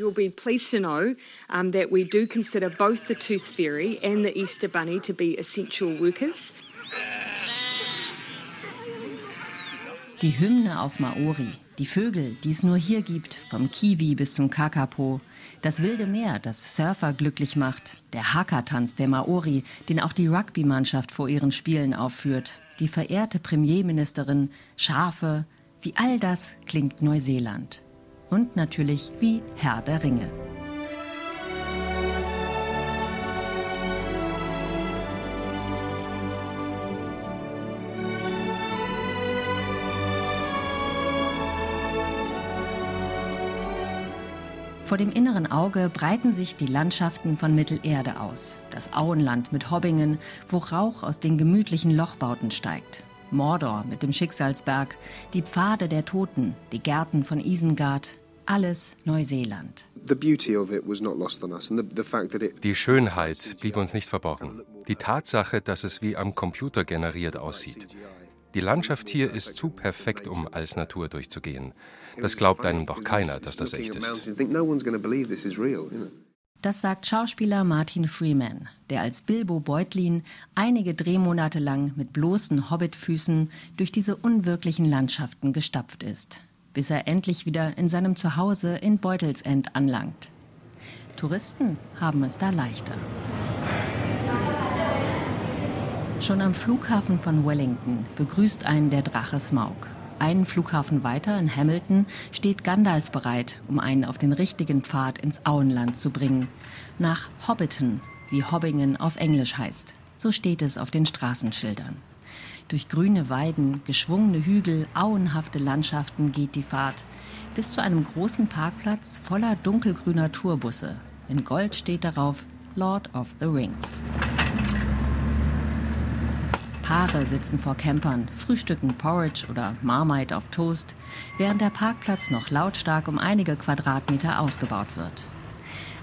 You'll be pleased to know um, that we do consider both the Tooth Fairy and the Easter Bunny to be essential workers. Die Hymne auf Maori, die Vögel, die es nur hier gibt, vom Kiwi bis zum Kakapo, das wilde Meer, das Surfer glücklich macht, der Haka-Tanz der Maori, den auch die Rugby-Mannschaft vor ihren Spielen aufführt, die verehrte Premierministerin, Schafe, wie all das klingt Neuseeland und natürlich wie Herr der Ringe. Vor dem inneren Auge breiten sich die Landschaften von Mittelerde aus. Das Auenland mit Hobbingen, wo Rauch aus den gemütlichen Lochbauten steigt. Mordor mit dem Schicksalsberg, die Pfade der Toten, die Gärten von Isengard, alles Neuseeland. Die Schönheit blieb uns nicht verborgen. Die Tatsache, dass es wie am Computer generiert aussieht. Die Landschaft hier ist zu perfekt, um als Natur durchzugehen. Das glaubt einem doch keiner, dass das echt ist. Das sagt Schauspieler Martin Freeman, der als Bilbo Beutlin einige Drehmonate lang mit bloßen Hobbitfüßen durch diese unwirklichen Landschaften gestapft ist bis er endlich wieder in seinem Zuhause in Beutelsend anlangt. Touristen haben es da leichter. Schon am Flughafen von Wellington begrüßt einen der Drache Smaug. Einen Flughafen weiter in Hamilton steht Gandalf bereit, um einen auf den richtigen Pfad ins Auenland zu bringen. Nach Hobbiton, wie Hobbingen auf Englisch heißt. So steht es auf den Straßenschildern. Durch grüne Weiden, geschwungene Hügel, auenhafte Landschaften geht die Fahrt bis zu einem großen Parkplatz voller dunkelgrüner Tourbusse. In Gold steht darauf Lord of the Rings. Paare sitzen vor Campern, frühstücken Porridge oder Marmite auf Toast, während der Parkplatz noch lautstark um einige Quadratmeter ausgebaut wird.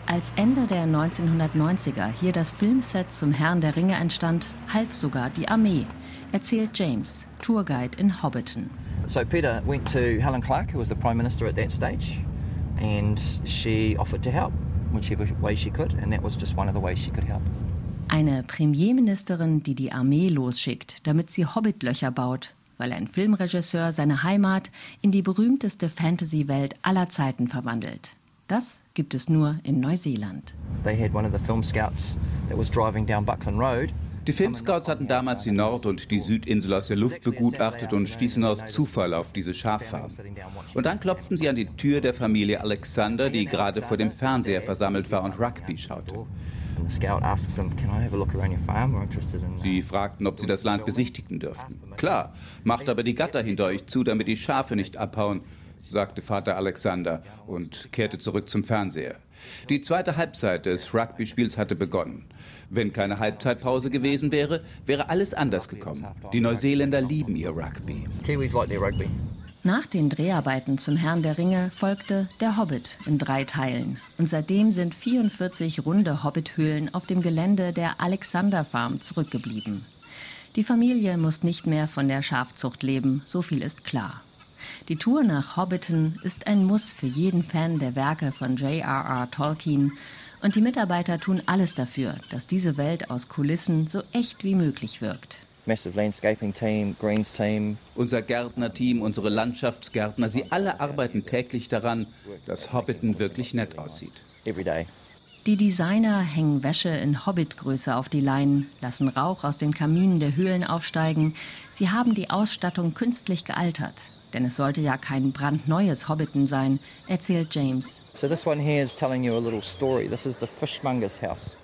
Als Ende der 1990er hier das Filmset zum Herrn der Ringe entstand, half sogar die Armee, erzählt James, Tourguide in Hobbiton. So Peter went to Helen Clark, who was the Prime Minister at that stage, and she offered to help whichever way she could, and that was just one of the ways she could help. Eine Premierministerin, die die Armee losschickt, damit sie Hobbitlöcher baut, weil ein Filmregisseur seine Heimat in die berühmteste Fantasy-Welt aller Zeiten verwandelt. Das gibt es nur in Neuseeland. They had one of the film scouts that was driving down Buckland Road die Filmscouts hatten damals die Nord- und die Südinsel aus der Luft begutachtet und stießen aus Zufall auf diese Schaffarm. Und dann klopften sie an die Tür der Familie Alexander, die gerade vor dem Fernseher versammelt war und Rugby schaute. Sie fragten, ob sie das Land besichtigen dürften. Klar, macht aber die Gatter hinter euch zu, damit die Schafe nicht abhauen, sagte Vater Alexander und kehrte zurück zum Fernseher. Die zweite Halbzeit des Rugby-Spiels hatte begonnen. Wenn keine Halbzeitpause gewesen wäre, wäre alles anders gekommen. Die Neuseeländer lieben ihr Rugby. Nach den Dreharbeiten zum Herrn der Ringe folgte Der Hobbit in drei Teilen. Und seitdem sind 44 runde Hobbithöhlen auf dem Gelände der Alexander Farm zurückgeblieben. Die Familie muss nicht mehr von der Schafzucht leben, so viel ist klar. Die Tour nach Hobbiton ist ein Muss für jeden Fan der Werke von J.R.R. Tolkien und die Mitarbeiter tun alles dafür, dass diese Welt aus Kulissen so echt wie möglich wirkt. Unser Gärtnerteam, unsere Landschaftsgärtner, sie alle arbeiten täglich daran, dass Hobbiton wirklich nett aussieht. Die Designer hängen Wäsche in Hobbitgröße auf die Leinen, lassen Rauch aus den Kaminen der Höhlen aufsteigen. Sie haben die Ausstattung künstlich gealtert. Denn es sollte ja kein brandneues Hobbiton sein, erzählt James.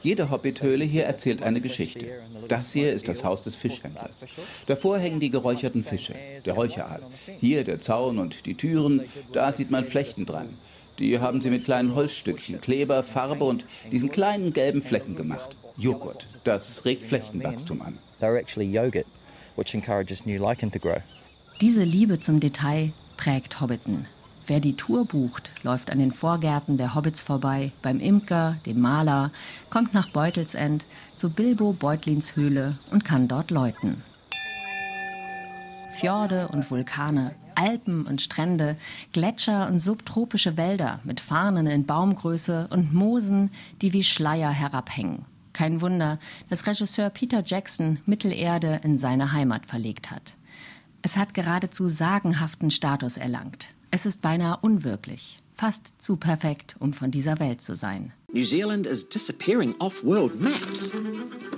Jede Hobbithöhle hier erzählt eine Geschichte. Das hier ist das Haus des Fischhändlers. Davor hängen die geräucherten Fische, der Räucheraal. Hier der Zaun und die Türen, da sieht man Flechten dran. Die haben sie mit kleinen Holzstückchen, Kleber, Farbe und diesen kleinen gelben Flecken gemacht. Joghurt, das regt Flechtenwachstum an. They're actually yogurt, which encourages new lichen to grow. Diese Liebe zum Detail prägt Hobbiton. Wer die Tour bucht, läuft an den Vorgärten der Hobbits vorbei, beim Imker, dem Maler, kommt nach Beutelsend zu Bilbo Beutlins Höhle und kann dort läuten. Fjorde und Vulkane, Alpen und Strände, Gletscher und subtropische Wälder mit Farnen in Baumgröße und Moosen, die wie Schleier herabhängen. Kein Wunder, dass Regisseur Peter Jackson Mittelerde in seine Heimat verlegt hat. Es hat geradezu sagenhaften Status erlangt. Es ist beinahe unwirklich, fast zu perfekt, um von dieser Welt zu sein. New Zealand is disappearing off world maps.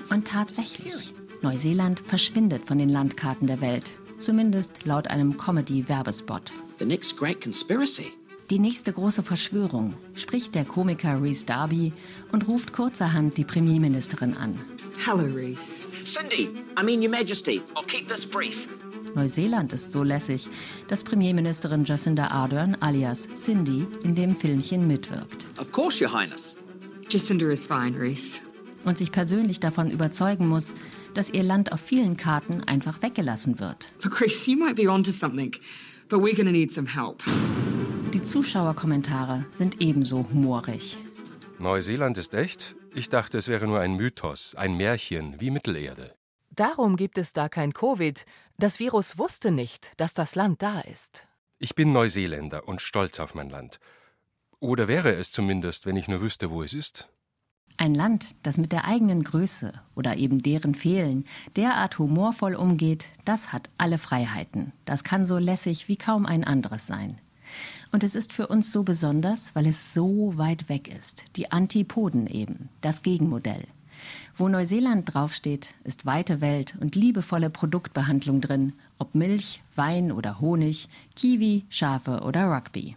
Und tatsächlich, Neuseeland verschwindet von den Landkarten der Welt, zumindest laut einem Comedy-Werbespot. The next great conspiracy. Die nächste große Verschwörung, spricht der Komiker Reese Darby und ruft kurzerhand die Premierministerin an. Hello, Reese. Cindy, I mean, Your Majesty, I'll keep this brief. Neuseeland ist so lässig, dass Premierministerin Jacinda Ardern alias Cindy in dem Filmchen mitwirkt. Of course, Your Highness. Jacinda is fine, Reese. Und sich persönlich davon überzeugen muss, dass ihr Land auf vielen Karten einfach weggelassen wird. Look, Reese, you might be onto something, but we're gonna need some help. Die Zuschauerkommentare sind ebenso humorig. Neuseeland ist echt? Ich dachte, es wäre nur ein Mythos, ein Märchen wie Mittelerde. Darum gibt es da kein Covid. Das Virus wusste nicht, dass das Land da ist. Ich bin Neuseeländer und stolz auf mein Land. Oder wäre es zumindest, wenn ich nur wüsste, wo es ist. Ein Land, das mit der eigenen Größe oder eben deren Fehlen derart humorvoll umgeht, das hat alle Freiheiten. Das kann so lässig wie kaum ein anderes sein. Und es ist für uns so besonders, weil es so weit weg ist. Die Antipoden eben, das Gegenmodell. Wo Neuseeland draufsteht, ist weite Welt und liebevolle Produktbehandlung drin, ob Milch, Wein oder Honig, Kiwi, Schafe oder Rugby.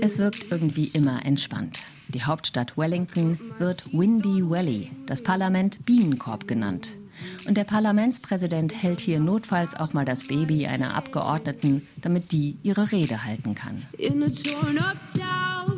Es wirkt irgendwie immer entspannt. Die Hauptstadt Wellington wird Windy Valley, das Parlament Bienenkorb genannt. Und der Parlamentspräsident hält hier notfalls auch mal das Baby einer Abgeordneten, damit die ihre Rede halten kann. In a torn up town,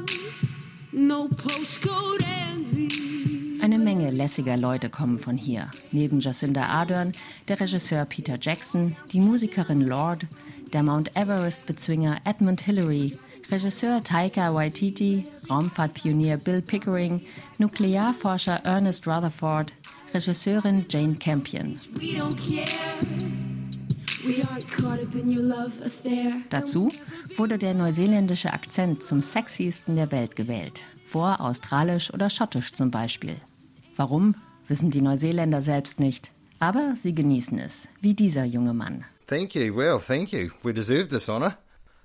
eine Menge lässiger Leute kommen von hier. Neben Jacinda Ardern, der Regisseur Peter Jackson, die Musikerin Lord, der Mount Everest-Bezwinger Edmund Hillary, Regisseur Taika Waititi, Raumfahrtpionier Bill Pickering, Nuklearforscher Ernest Rutherford, Regisseurin Jane Campion. Dazu wurde der neuseeländische Akzent zum sexiesten der Welt gewählt, vor australisch oder schottisch zum Beispiel. Warum, wissen die Neuseeländer selbst nicht. Aber sie genießen es, wie dieser junge Mann. Thank you. Well, thank you. We deserve this honor.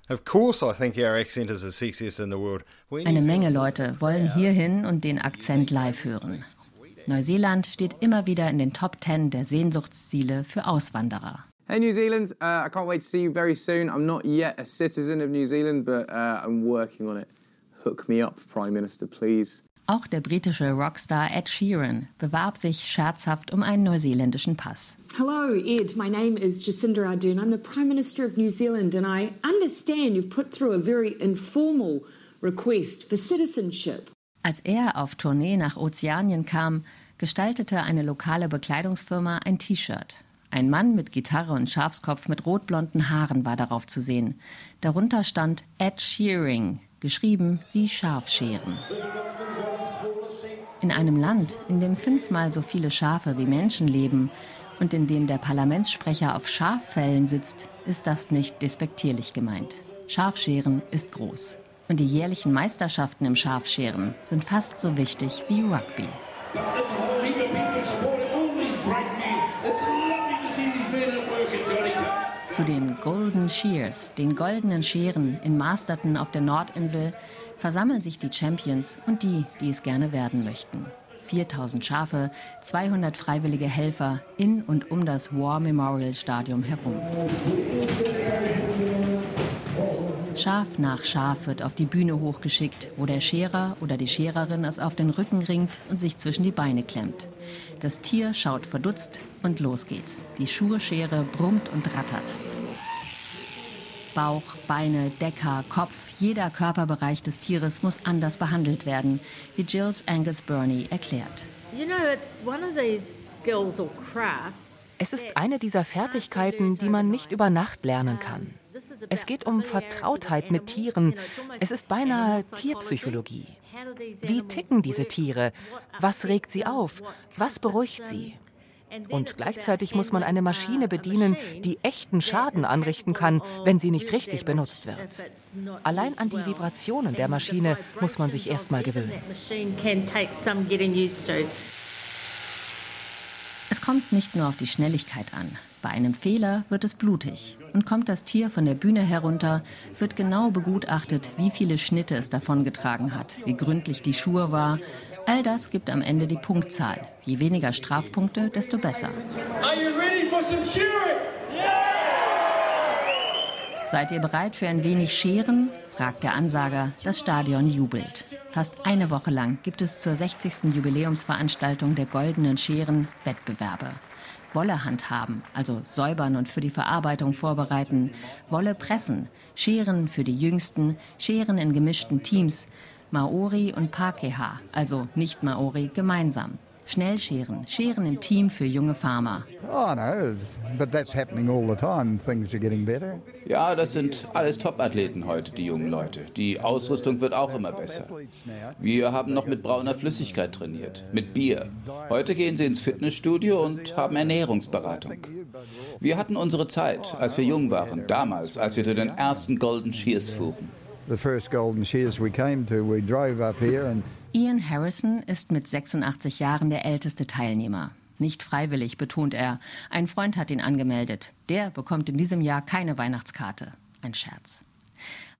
Of course I think our accent is the sexiest in the world. Eine Menge Leute wollen hierhin und den Akzent live hören. Neuseeland steht immer wieder in den Top 10 der Sehnsuchtsziele für Auswanderer. Hey New Zealand, uh, I can't wait to see you very soon. I'm not yet a citizen of New Zealand, but uh, I'm working on it. Hook me up, Prime Minister, please. Auch der britische Rockstar Ed Sheeran bewarb sich scherzhaft um einen neuseeländischen Pass. Hello, Ed. My name is Jacinda Ardern. I'm the Prime Minister of New Zealand, and I understand you've put through a very informal request for citizenship. Als er auf Tournee nach Ozeanien kam, gestaltete eine lokale Bekleidungsfirma ein T-Shirt. Ein Mann mit Gitarre und Schafskopf mit rotblonden Haaren war darauf zu sehen. Darunter stand Ed Shearing, geschrieben wie Schafscheren. In einem Land, in dem fünfmal so viele Schafe wie Menschen leben und in dem der Parlamentssprecher auf Schaffällen sitzt, ist das nicht despektierlich gemeint. Schafscheren ist groß. Und die jährlichen Meisterschaften im Schafscheren sind fast so wichtig wie Rugby. Zu den Golden Shears, den goldenen Scheren in Masterton auf der Nordinsel, versammeln sich die Champions und die, die es gerne werden möchten. 4000 Schafe, 200 freiwillige Helfer in und um das War Memorial Stadium herum. Schaf nach Schaf wird auf die Bühne hochgeschickt, wo der Scherer oder die Schererin es auf den Rücken ringt und sich zwischen die Beine klemmt. Das Tier schaut verdutzt und los geht's. Die Schurschere brummt und rattert. Bauch, Beine, Decker, Kopf, jeder Körperbereich des Tieres muss anders behandelt werden, wie Jills Angus Burney erklärt. Es ist eine dieser Fertigkeiten, die man nicht über Nacht lernen kann. Es geht um Vertrautheit mit Tieren. Es ist beinahe Tierpsychologie. Wie ticken diese Tiere? Was regt sie auf? Was beruhigt sie? Und gleichzeitig muss man eine Maschine bedienen, die echten Schaden anrichten kann, wenn sie nicht richtig benutzt wird. Allein an die Vibrationen der Maschine muss man sich erst mal gewöhnen. Es kommt nicht nur auf die Schnelligkeit an. Bei einem Fehler wird es blutig. Und kommt das Tier von der Bühne herunter, wird genau begutachtet, wie viele Schnitte es davongetragen hat, wie gründlich die Schuhe war. All das gibt am Ende die Punktzahl. Je weniger Strafpunkte, desto besser. Seid ihr bereit für ein wenig Scheren? fragt der Ansager. Das Stadion jubelt. Fast eine Woche lang gibt es zur 60. Jubiläumsveranstaltung der Goldenen Scheren Wettbewerbe. Wolle handhaben, also säubern und für die Verarbeitung vorbereiten, Wolle pressen, Scheren für die Jüngsten, Scheren in gemischten Teams, Maori und Pakeha, also nicht Maori, gemeinsam. Schnell scheren, scheren im Team für junge Farmer. Oh no, but that's happening all the time. Things are getting better. Ja, das sind alles Top-Athleten heute, die jungen Leute. Die Ausrüstung wird auch immer besser. Wir haben noch mit brauner Flüssigkeit trainiert, mit Bier. Heute gehen sie ins Fitnessstudio und haben Ernährungsberatung. Wir hatten unsere Zeit, als wir jung waren, damals, als wir zu den ersten Golden Shears fuhren. The first Golden Shears we came to, we drove up here and Ian Harrison ist mit 86 Jahren der älteste Teilnehmer. Nicht freiwillig, betont er. Ein Freund hat ihn angemeldet. Der bekommt in diesem Jahr keine Weihnachtskarte. Ein Scherz.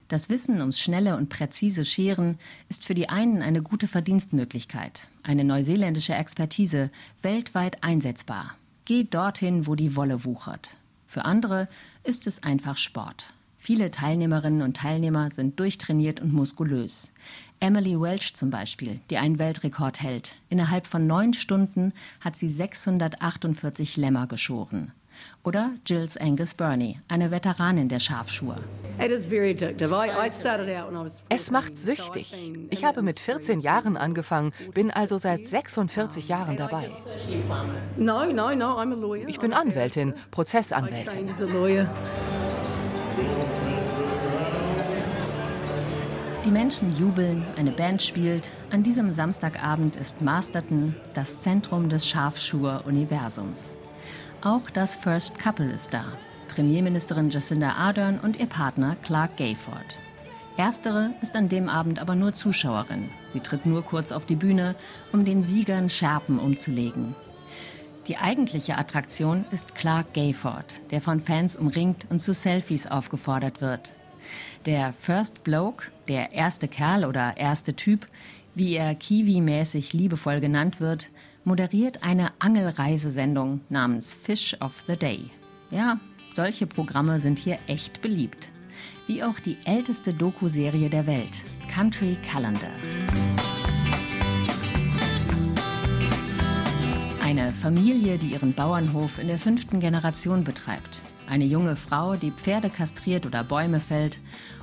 Das Wissen ums schnelle und präzise Scheren ist für die einen eine gute Verdienstmöglichkeit, eine neuseeländische Expertise, weltweit einsetzbar. Geht dorthin, wo die Wolle wuchert. Für andere ist es einfach Sport. Viele Teilnehmerinnen und Teilnehmer sind durchtrainiert und muskulös. Emily Welch zum Beispiel, die einen Weltrekord hält. Innerhalb von neun Stunden hat sie 648 Lämmer geschoren. Oder Jills Angus Burney, eine Veteranin der Schafschuhe. Es macht süchtig. Ich habe mit 14 Jahren angefangen, bin also seit 46 Jahren dabei. Ich bin Anwältin, Prozessanwältin. Die Menschen jubeln, eine Band spielt. An diesem Samstagabend ist Masterton das Zentrum des Schafschuhe-Universums. Auch das First Couple ist da. Premierministerin Jacinda Ardern und ihr Partner Clark Gayford. Erstere ist an dem Abend aber nur Zuschauerin. Sie tritt nur kurz auf die Bühne, um den Siegern Schärpen umzulegen. Die eigentliche Attraktion ist Clark Gayford, der von Fans umringt und zu Selfies aufgefordert wird. Der First Bloke, der erste Kerl oder erste Typ, wie er Kiwi-mäßig liebevoll genannt wird, moderiert eine Angelreisesendung namens Fish of the Day. Ja, solche Programme sind hier echt beliebt. Wie auch die älteste Doku-Serie der Welt, Country Calendar. Eine Familie, die ihren Bauernhof in der fünften Generation betreibt. Eine junge Frau, die Pferde kastriert oder Bäume fällt.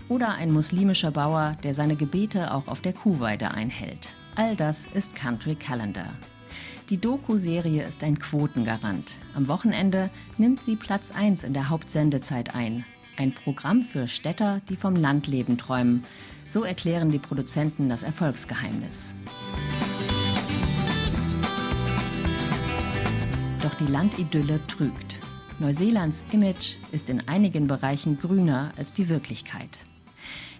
Oder ein muslimischer Bauer, der seine Gebete auch auf der Kuhweide einhält. All das ist Country Calendar. Die Doku-Serie ist ein Quotengarant. Am Wochenende nimmt sie Platz 1 in der Hauptsendezeit ein. Ein Programm für Städter, die vom Landleben träumen. So erklären die Produzenten das Erfolgsgeheimnis. Doch die Landidylle trügt. Neuseelands Image ist in einigen Bereichen grüner als die Wirklichkeit.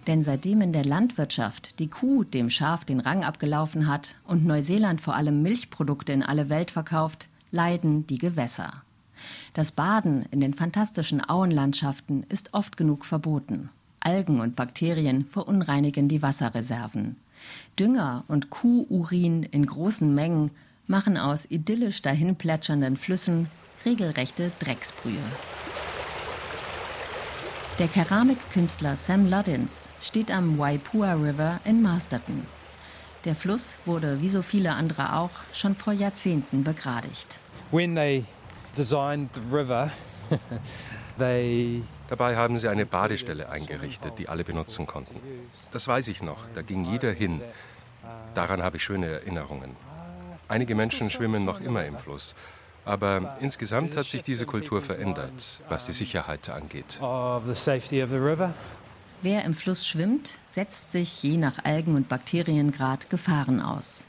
Denn seitdem in der Landwirtschaft die Kuh dem Schaf den Rang abgelaufen hat und Neuseeland vor allem Milchprodukte in alle Welt verkauft, leiden die Gewässer. Das Baden in den fantastischen Auenlandschaften ist oft genug verboten. Algen und Bakterien verunreinigen die Wasserreserven. Dünger und Kuhurin in großen Mengen machen aus idyllisch dahin plätschernden Flüssen regelrechte Drecksbrühe. Der Keramikkünstler Sam Luddins steht am Waipua River in Masterton. Der Fluss wurde, wie so viele andere auch, schon vor Jahrzehnten begradigt. When they designed the river, they Dabei haben sie eine Badestelle eingerichtet, die alle benutzen konnten. Das weiß ich noch, da ging jeder hin. Daran habe ich schöne Erinnerungen. Einige Menschen schwimmen noch immer im Fluss. Aber insgesamt hat sich diese Kultur verändert, was die Sicherheit angeht. Wer im Fluss schwimmt, setzt sich je nach Algen- und Bakteriengrad Gefahren aus.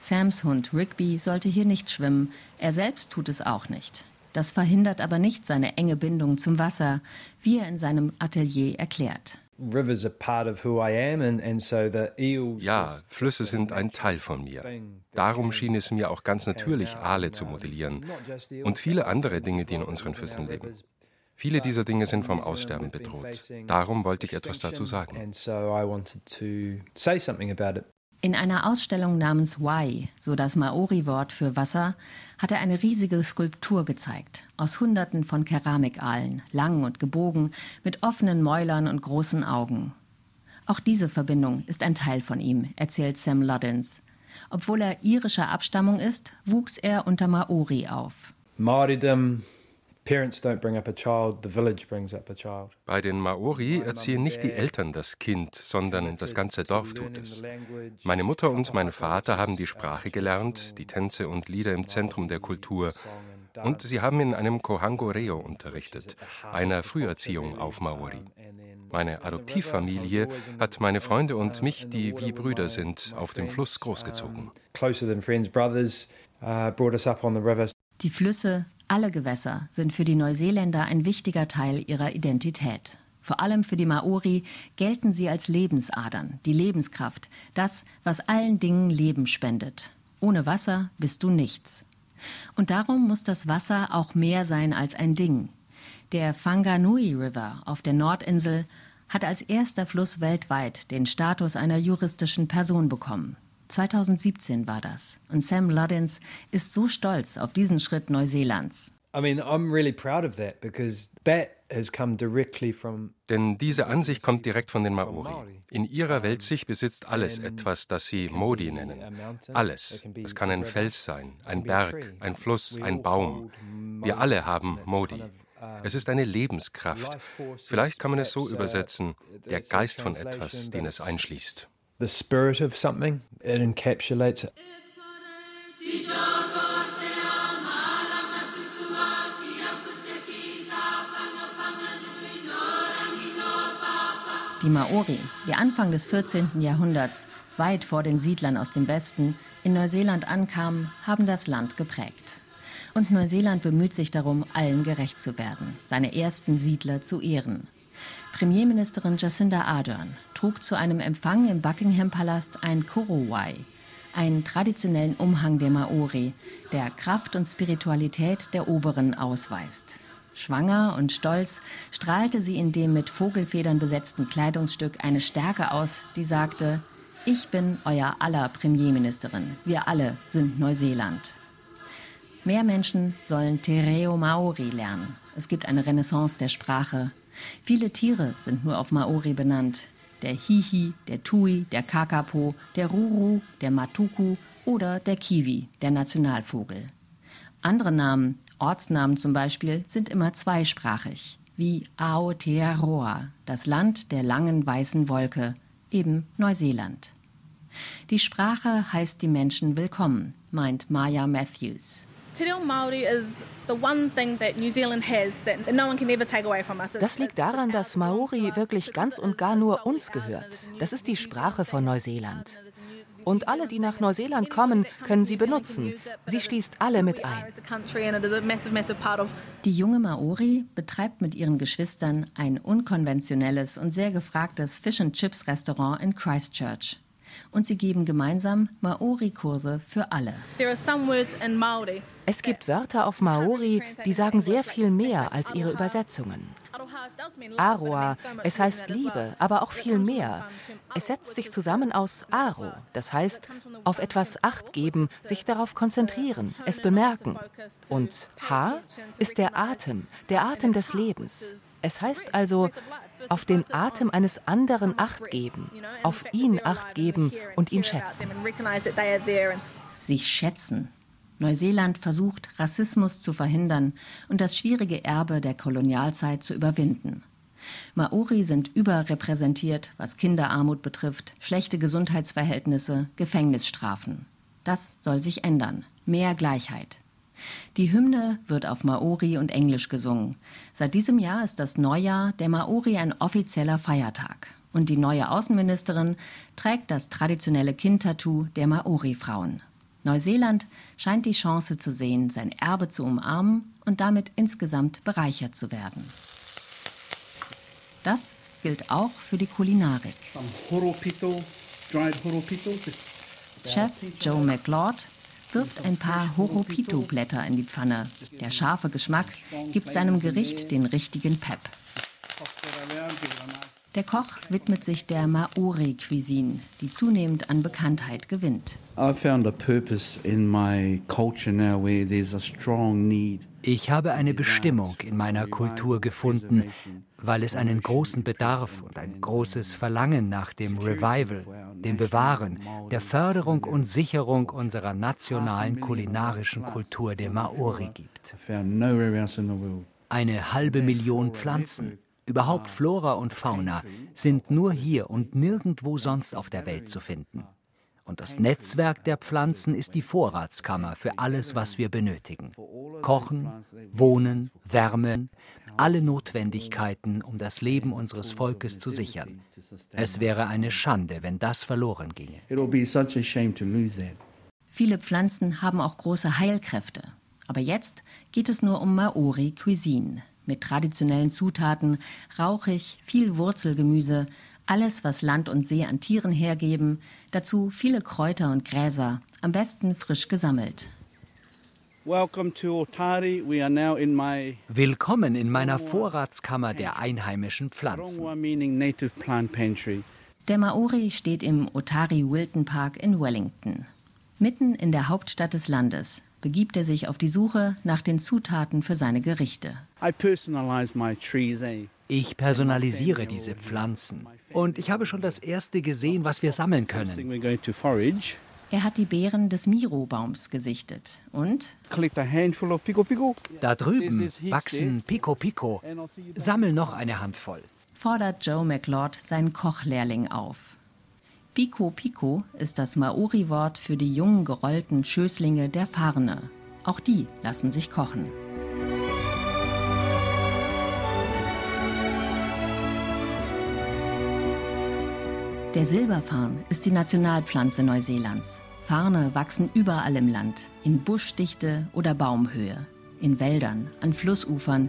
Sams Hund Rigby sollte hier nicht schwimmen, er selbst tut es auch nicht. Das verhindert aber nicht seine enge Bindung zum Wasser, wie er in seinem Atelier erklärt. Ja, Flüsse sind ein Teil von mir. Darum schien es mir auch ganz natürlich, Aale zu modellieren und viele andere Dinge, die in unseren Flüssen leben. Viele dieser Dinge sind vom Aussterben bedroht. Darum wollte ich etwas dazu sagen. In einer Ausstellung namens Wai, so das Maori-Wort für Wasser, hat er eine riesige Skulptur gezeigt, aus Hunderten von Keramikaalen, lang und gebogen, mit offenen Mäulern und großen Augen. Auch diese Verbindung ist ein Teil von ihm, erzählt Sam Luddins. Obwohl er irischer Abstammung ist, wuchs er unter Maori auf. Maoridom bei den Maori erziehen nicht die Eltern das Kind, sondern das ganze Dorf tut es. Meine Mutter und mein Vater haben die Sprache gelernt, die Tänze und Lieder im Zentrum der Kultur. Und sie haben in einem Kohango Reo unterrichtet, einer Früherziehung auf Maori. Meine Adoptivfamilie hat meine Freunde und mich, die wie Brüder sind, auf dem Fluss großgezogen. Uh, die Flüsse, alle Gewässer sind für die Neuseeländer ein wichtiger Teil ihrer Identität. Vor allem für die Maori gelten sie als Lebensadern, die Lebenskraft, das, was allen Dingen Leben spendet. Ohne Wasser bist du nichts. Und darum muss das Wasser auch mehr sein als ein Ding. Der Whanganui River auf der Nordinsel hat als erster Fluss weltweit den Status einer juristischen Person bekommen. 2017 war das. Und Sam Luddins ist so stolz auf diesen Schritt Neuseelands. I mean, I'm really proud of that because that has come directly from Denn diese Ansicht kommt direkt von den Maori. In ihrer Weltsicht besitzt alles etwas, das sie Modi nennen. Alles. Es kann ein Fels sein, ein Berg, ein Fluss, ein Baum. Wir alle haben Modi. Es ist eine Lebenskraft. Vielleicht kann man es so übersetzen, der Geist von etwas, den es einschließt the spirit of something. It encapsulates it. Die Maori, die Anfang des 14. Jahrhunderts, weit vor den Siedlern aus dem Westen, in Neuseeland ankamen, haben das Land geprägt. Und Neuseeland bemüht sich darum, allen gerecht zu werden, seine ersten Siedler zu ehren. Premierministerin Jacinda Ardern trug zu einem Empfang im Buckingham-Palast ein Korowai, einen traditionellen Umhang der Maori, der Kraft und Spiritualität der Oberen ausweist. Schwanger und stolz strahlte sie in dem mit Vogelfedern besetzten Kleidungsstück eine Stärke aus, die sagte, ich bin euer aller Premierministerin, wir alle sind Neuseeland. Mehr Menschen sollen Tereo Maori lernen. Es gibt eine Renaissance der Sprache, Viele Tiere sind nur auf Maori benannt. Der Hihi, der Tui, der Kakapo, der Ruru, der Matuku oder der Kiwi, der Nationalvogel. Andere Namen, Ortsnamen zum Beispiel, sind immer zweisprachig, wie Aotearoa, das Land der langen weißen Wolke, eben Neuseeland. Die Sprache heißt die Menschen willkommen, meint Maya Matthews. Das liegt daran, dass Maori wirklich ganz und gar nur uns gehört. Das ist die Sprache von Neuseeland. Und alle, die nach Neuseeland kommen, können sie benutzen. Sie schließt alle mit ein. Die junge Maori betreibt mit ihren Geschwistern ein unkonventionelles und sehr gefragtes Fish-and-Chips-Restaurant in Christchurch und sie geben gemeinsam Maori-Kurse für alle. Es gibt Wörter auf Maori, die sagen sehr viel mehr als ihre Übersetzungen. Aroa, es heißt Liebe, aber auch viel mehr. Es setzt sich zusammen aus Aro, das heißt auf etwas Acht geben, sich darauf konzentrieren, es bemerken. Und Ha ist der Atem, der Atem des Lebens. Es heißt also auf den Atem eines anderen Acht geben, auf ihn Acht geben und ihn schätzen. Sich schätzen. Neuseeland versucht, Rassismus zu verhindern und das schwierige Erbe der Kolonialzeit zu überwinden. Maori sind überrepräsentiert, was Kinderarmut betrifft, schlechte Gesundheitsverhältnisse, Gefängnisstrafen. Das soll sich ändern. Mehr Gleichheit. Die Hymne wird auf Maori und Englisch gesungen. Seit diesem Jahr ist das Neujahr der Maori ein offizieller Feiertag. Und die neue Außenministerin trägt das traditionelle Kindtattoo der Maori-Frauen. Neuseeland scheint die Chance zu sehen, sein Erbe zu umarmen und damit insgesamt bereichert zu werden. Das gilt auch für die Kulinarik. Chef Joe McLeod wirft ein paar Horopito-Blätter in die Pfanne. Der scharfe Geschmack gibt seinem Gericht den richtigen Pep. Der Koch widmet sich der Maori-Cuisine, die zunehmend an Bekanntheit gewinnt. Ich habe eine Bestimmung in meiner Kultur gefunden, weil es einen großen Bedarf und ein großes Verlangen nach dem Revival, dem Bewahren, der Förderung und Sicherung unserer nationalen kulinarischen Kultur der Maori gibt. Eine halbe Million Pflanzen, Überhaupt Flora und Fauna sind nur hier und nirgendwo sonst auf der Welt zu finden. Und das Netzwerk der Pflanzen ist die Vorratskammer für alles, was wir benötigen. Kochen, Wohnen, Wärmen, alle Notwendigkeiten, um das Leben unseres Volkes zu sichern. Es wäre eine Schande, wenn das verloren ginge. Viele Pflanzen haben auch große Heilkräfte. Aber jetzt geht es nur um Maori Cuisine mit traditionellen Zutaten, rauchig, viel Wurzelgemüse, alles, was Land und See an Tieren hergeben, dazu viele Kräuter und Gräser, am besten frisch gesammelt. Willkommen in meiner Vorratskammer der einheimischen Pflanzen. Der Maori steht im Otari Wilton Park in Wellington. Mitten in der Hauptstadt des Landes begibt er sich auf die Suche nach den Zutaten für seine Gerichte. Ich personalisiere diese Pflanzen und ich habe schon das erste gesehen, was wir sammeln können. Er hat die Beeren des Miro-Baums gesichtet und da drüben wachsen Pico Pico. Sammel noch eine Handvoll. Fordert Joe McLeod seinen Kochlehrling auf. Pico Pico ist das Maori-Wort für die jungen gerollten Schößlinge der Farne. Auch die lassen sich kochen. Der Silberfarn ist die Nationalpflanze Neuseelands. Farne wachsen überall im Land, in Buschdichte oder Baumhöhe, in Wäldern, an Flussufern,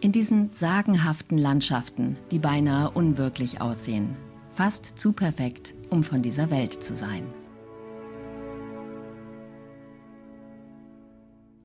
in diesen sagenhaften Landschaften, die beinahe unwirklich aussehen. Fast zu perfekt, um von dieser Welt zu sein.